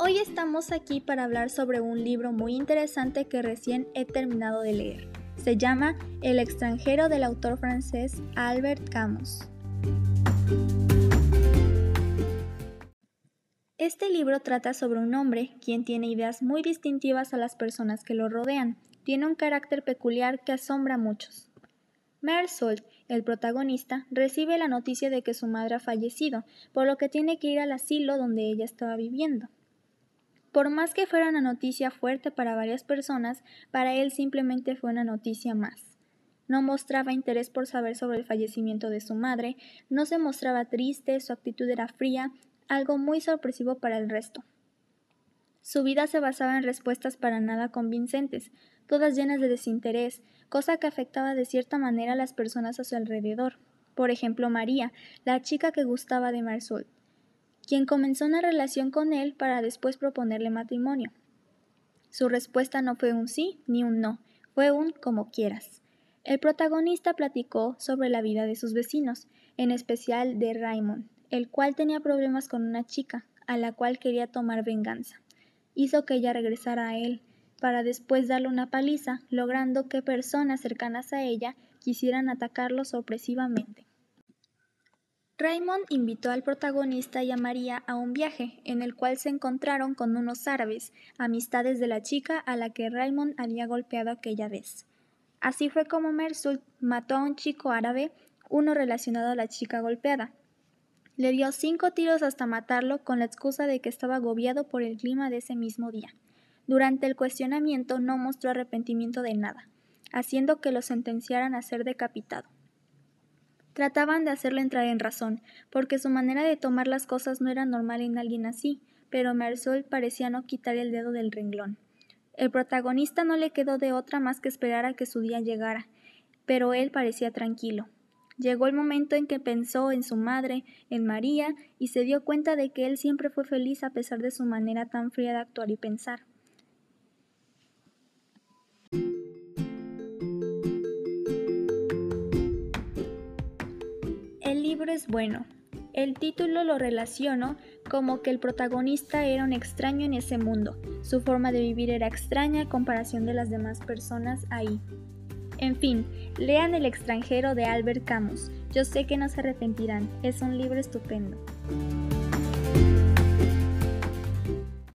Hoy estamos aquí para hablar sobre un libro muy interesante que recién he terminado de leer. Se llama El extranjero del autor francés Albert Camus. Este libro trata sobre un hombre quien tiene ideas muy distintivas a las personas que lo rodean. Tiene un carácter peculiar que asombra a muchos. Mersault, el protagonista, recibe la noticia de que su madre ha fallecido, por lo que tiene que ir al asilo donde ella estaba viviendo. Por más que fuera una noticia fuerte para varias personas, para él simplemente fue una noticia más. No mostraba interés por saber sobre el fallecimiento de su madre, no se mostraba triste, su actitud era fría, algo muy sorpresivo para el resto. Su vida se basaba en respuestas para nada convincentes, todas llenas de desinterés, cosa que afectaba de cierta manera a las personas a su alrededor. Por ejemplo, María, la chica que gustaba de Marsol quien comenzó una relación con él para después proponerle matrimonio. Su respuesta no fue un sí ni un no, fue un como quieras. El protagonista platicó sobre la vida de sus vecinos, en especial de Raymond, el cual tenía problemas con una chica, a la cual quería tomar venganza. Hizo que ella regresara a él, para después darle una paliza, logrando que personas cercanas a ella quisieran atacarlo sorpresivamente. Raymond invitó al protagonista y a María a un viaje, en el cual se encontraron con unos árabes, amistades de la chica a la que Raymond había golpeado aquella vez. Así fue como Mersul mató a un chico árabe, uno relacionado a la chica golpeada. Le dio cinco tiros hasta matarlo con la excusa de que estaba agobiado por el clima de ese mismo día. Durante el cuestionamiento no mostró arrepentimiento de nada, haciendo que lo sentenciaran a ser decapitado. Trataban de hacerlo entrar en razón, porque su manera de tomar las cosas no era normal en alguien así, pero Marsol parecía no quitar el dedo del renglón. El protagonista no le quedó de otra más que esperar a que su día llegara, pero él parecía tranquilo. Llegó el momento en que pensó en su madre, en María, y se dio cuenta de que él siempre fue feliz a pesar de su manera tan fría de actuar y pensar. Libro es bueno. El título lo relaciono como que el protagonista era un extraño en ese mundo. Su forma de vivir era extraña a comparación de las demás personas ahí. En fin, lean El extranjero de Albert Camus. Yo sé que no se arrepentirán. Es un libro estupendo.